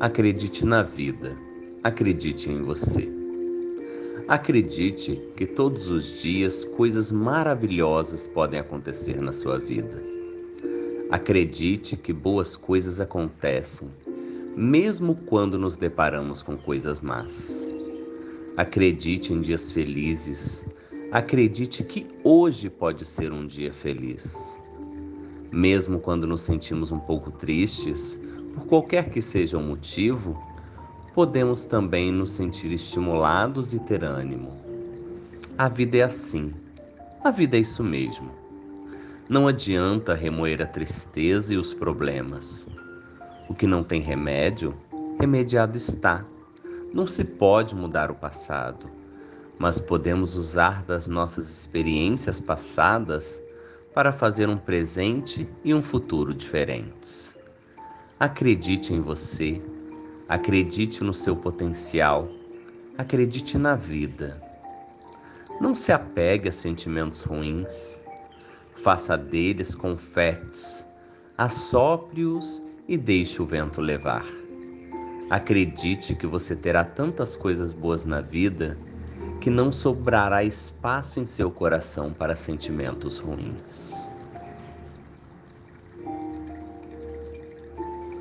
Acredite na vida. Acredite em você. Acredite que todos os dias coisas maravilhosas podem acontecer na sua vida. Acredite que boas coisas acontecem, mesmo quando nos deparamos com coisas más. Acredite em dias felizes. Acredite que hoje pode ser um dia feliz. Mesmo quando nos sentimos um pouco tristes, por qualquer que seja o motivo, podemos também nos sentir estimulados e ter ânimo. A vida é assim. A vida é isso mesmo. Não adianta remoer a tristeza e os problemas. O que não tem remédio, remediado está. Não se pode mudar o passado, mas podemos usar das nossas experiências passadas para fazer um presente e um futuro diferentes. Acredite em você, acredite no seu potencial, acredite na vida. Não se apegue a sentimentos ruins, faça deles confetes, assopre-os e deixe o vento levar. Acredite que você terá tantas coisas boas na vida que não sobrará espaço em seu coração para sentimentos ruins.